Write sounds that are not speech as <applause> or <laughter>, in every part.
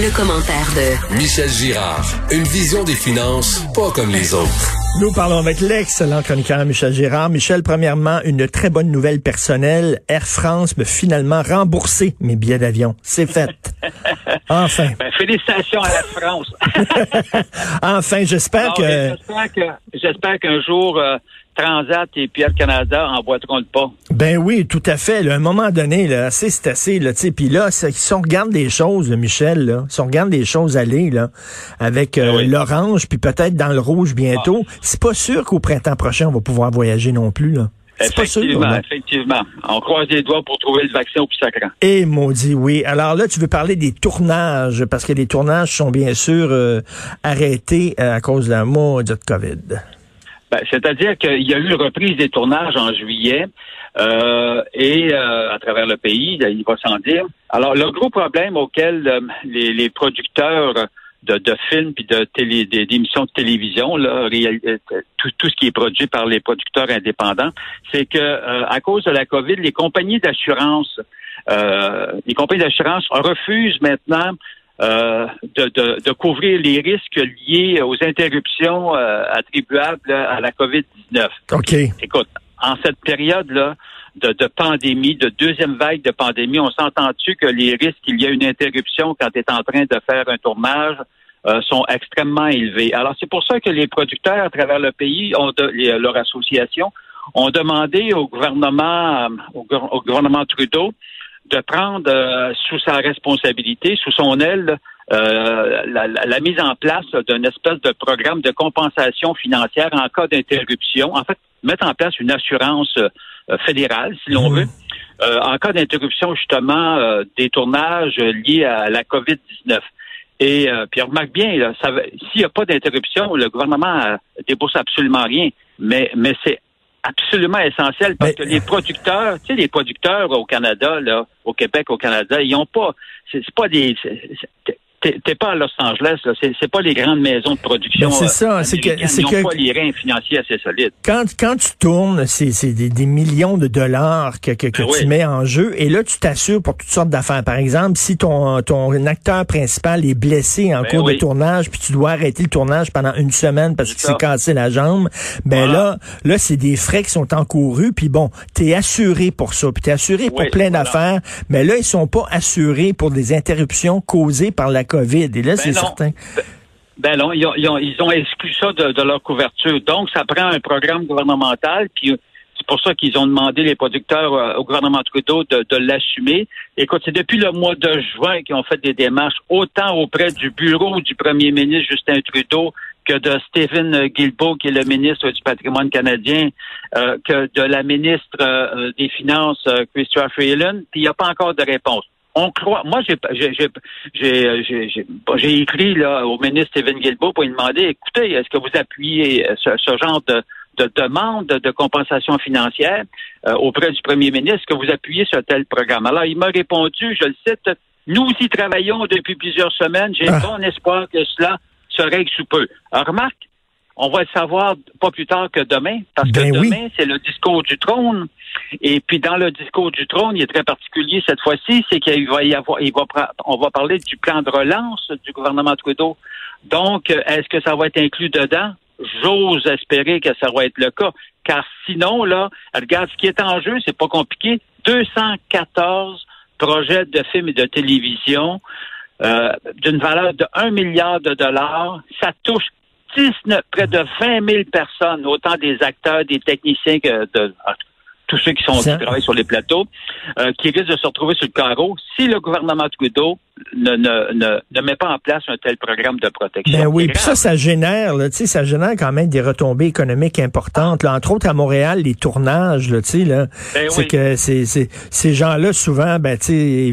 Le, commentaire de Michel Girard. Une vision des finances pas comme les autres. Nous parlons avec l'excellent chroniqueur Michel Girard. Michel, premièrement, une très bonne nouvelle personnelle. Air France me finalement remboursé mes billets d'avion. C'est fait. <laughs> Enfin. Ben, félicitations à la France. <laughs> enfin, j'espère que... J'espère qu'un jour... Euh, Transat et Pierre Canada emboîteront le pas. Ben oui, tout à fait. À un moment donné, là, assez, c'est assez. Là, puis là, si on regarde des choses, Michel, là, si on regarde des choses aller là, avec ben euh, l'orange, puis peut-être dans le rouge bientôt, ah. c'est pas sûr qu'au printemps prochain, on va pouvoir voyager non plus. Là. Effectivement, pas sûr, effectivement. On croise les doigts pour trouver le vaccin au plus sacrant. Et eh, maudit, oui. Alors là, tu veux parler des tournages, parce que les tournages sont bien sûr euh, arrêtés euh, à cause de la maudite COVID. Ben, C'est-à-dire qu'il y a eu une reprise des tournages en juillet euh, et euh, à travers le pays, il va sans dire. Alors, le gros problème auquel euh, les, les, producteurs de, de films puis de télé, d'émissions de télévision, là, tout, tout, ce qui est produit par les producteurs indépendants, c'est que à cause de la COVID, les compagnies d'assurance, les compagnies d'assurance refusent maintenant euh, de, de, de, couvrir les risques liés aux interruptions euh, attribuables à la COVID-19. OK. Écoute, en cette période-là de, de, pandémie, de deuxième vague de pandémie, on s'entend-tu que les risques qu'il y a une interruption quand tu es en train de faire un tournage euh, sont extrêmement élevés? Alors, c'est pour ça que les producteurs à travers le pays, ont de, leur association, ont demandé au gouvernement, au, au gouvernement Trudeau de prendre euh, sous sa responsabilité, sous son aile, euh, la, mise en place d'un espèce de programme de compensation financière en cas d'interruption. En fait, mettre en place une assurance euh, fédérale, si l'on veut, en cas d'interruption justement des tournages liés à la COVID-19. Et puis remarque bien, s'il n'y a pas d'interruption, le gouvernement débourse absolument rien. Mais, mais c'est absolument essentiel parce que les producteurs, tu sais, les producteurs au Canada, là, au Québec, au Canada, ils n'ont pas, c'est pas des, T'es pas à Los Angeles, c'est pas les grandes maisons de production. C'est ça, c'est que c'est que pas les reins financiers assez solides. Quand quand tu tournes, c'est des, des, millions de dollars que, que, que ben tu mets en jeu, et là tu t'assures pour toutes sortes d'affaires. Par exemple, si ton ton acteur principal est blessé en ben cours de tournage, puis tu dois arrêter le tournage pendant une semaine parce qu'il s'est cassé la jambe, ben là là c'est des frais qui sont encourus, puis bon, t'es assuré pour ça, puis t'es assuré pour plein d'affaires, mais là ils sont pas assurés pour des interruptions causées par la COVID. Et là, ben c'est certain. Ben, non, ils ont, ils, ont, exclu ça de, leur couverture. Donc, ça prend un programme gouvernemental, puis c'est pour ça qu'ils ont demandé les producteurs euh, au gouvernement Trudeau de, de l'assumer. Écoute, c'est depuis le mois de juin qu'ils ont fait des démarches, autant auprès du bureau du premier ministre Justin Trudeau que de Stephen Guilbeault, qui est le ministre du patrimoine canadien, euh, que de la ministre euh, des Finances, Christopher Freeland, puis il n'y a pas encore de réponse on croit. Moi, j'ai j'ai écrit là au ministre Stephen Guilbeault pour lui demander, écoutez, est-ce que vous appuyez ce, genre de, de demande de compensation financière euh, auprès du premier ministre, est-ce que vous appuyez sur tel programme? Alors, il m'a répondu, je le cite, nous y travaillons depuis plusieurs semaines. J'ai ah. bon espoir que cela se règle sous peu. Alors, remarque, on va le savoir pas plus tard que demain, parce que ben demain, c'est le discours du trône. Et puis dans le discours du trône, il est très particulier cette fois-ci, c'est qu'il va y avoir, il va, on va parler du plan de relance du gouvernement Trudeau. Donc, est-ce que ça va être inclus dedans? J'ose espérer que ça va être le cas, car sinon, là, regarde, ce qui est en jeu, c'est pas compliqué. 214 projets de films et de télévision euh, d'une valeur de 1 milliard de dollars. Ça touche 19, près de 20 000 personnes, autant des acteurs, des techniciens que de tous ceux qui sont qui travaillent sur les plateaux, euh, qui risquent de se retrouver sur le carreau. Si le gouvernement Trudeau ne, ne, ne, ne met pas en place un tel programme de protection. Ben oui, puis ça, ça génère, là, ça génère quand même des retombées économiques importantes. Là. Entre autres, à Montréal, les tournages, là, là, ben c'est que c'est, ces gens-là, souvent, ben, tu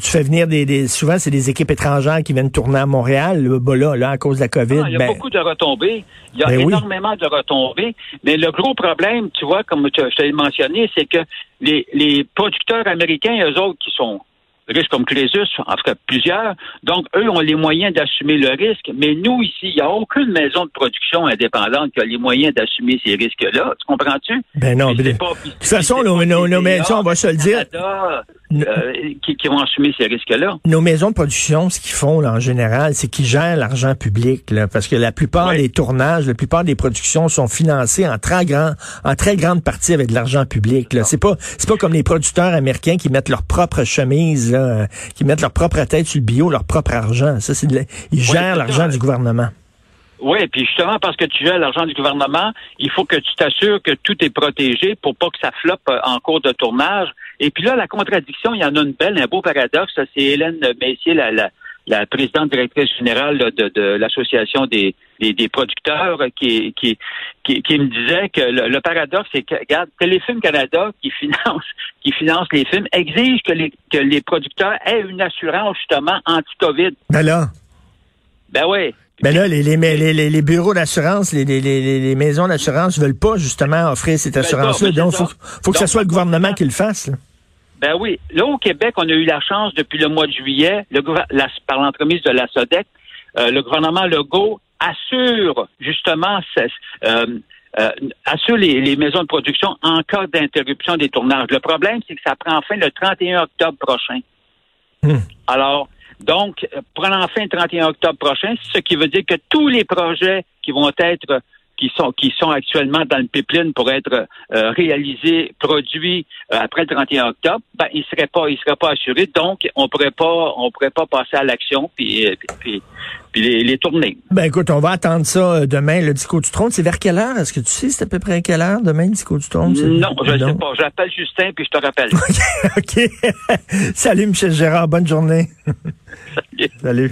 fais venir des, des souvent, c'est des équipes étrangères qui viennent tourner à Montréal, là, là, à cause de la COVID. il y a ben beaucoup de retombées. Il y a ben énormément de retombées. Mais le gros problème, tu vois, comme je t'ai mentionné, c'est que les, les producteurs américains, eux autres, qui sont risques comme Crésus, en tout cas plusieurs. Donc, eux ont les moyens d'assumer le risque, mais nous, ici, il n'y a aucune maison de production indépendante qui a les moyens d'assumer ces risques-là. Tu comprends-tu? Ben non, de toute façon, nos, nos, maisons, on va se le dire. Euh, qui, vont assumer ces risques-là? Nos maisons de production, ce qu'ils font là, en général, c'est qu'ils gèrent l'argent public, là, parce que la plupart des tournages, la plupart des productions sont financées en très grand, en très grande partie avec de l'argent public. Là. C'est pas, c'est pas comme les producteurs américains qui mettent leur propre chemise, là, qui mettent leur propre tête sur le bio, leur propre argent. Ça, c'est ils gèrent l'argent du gouvernement. Oui, puis justement parce que tu gères l'argent du gouvernement, il faut que tu t'assures que tout est protégé pour pas que ça floppe euh, en cours de tournage. Et puis là, la contradiction, il y en a une belle, un beau paradoxe. C'est Hélène Messier, la, la, la, présidente directrice générale de, de, l'association des, des, producteurs, qui, qui, qui, qui, me disait que le, paradoxe, c'est que regarde, Téléfilm Canada, qui finance <laughs> qui finance les films, exige que les que les producteurs aient une assurance justement anti-COVID. Ben là. Ben oui. Ben là, les, les, les, les bureaux d'assurance, les, les, les, maisons d'assurance veulent pas justement offrir cette assurance-là. Donc, il faut, faut que ce soit le gouvernement qui le fasse. Ben oui. Là, au Québec, on a eu la chance depuis le mois de juillet, le, par l'entremise de la SODEC, euh, le gouvernement Legault assure justement euh, euh, assure les, les, maisons de production en cas d'interruption des tournages. Le problème, c'est que ça prend fin le 31 octobre prochain. Hmm. Alors, donc, prenant fin le 31 octobre prochain, ce qui veut dire que tous les projets qui vont être qui sont qui sont actuellement dans le pipeline pour être euh, réalisés, produits euh, après le 31 octobre, ben ils seraient pas ils seraient pas assurés, donc on pourrait pas on pourrait pas passer à l'action puis, euh, puis, puis les, les, tourner. Ben écoute, on va attendre ça demain le discours du trône. C'est vers quelle heure? Est-ce que tu sais c'est à peu près à quelle heure demain le discours du trône? Non, je ne sais pas. J'appelle Justin puis je te rappelle. <laughs> ok. <laughs> Salut Michel Gérard, bonne journée. <laughs> Salut. Salut.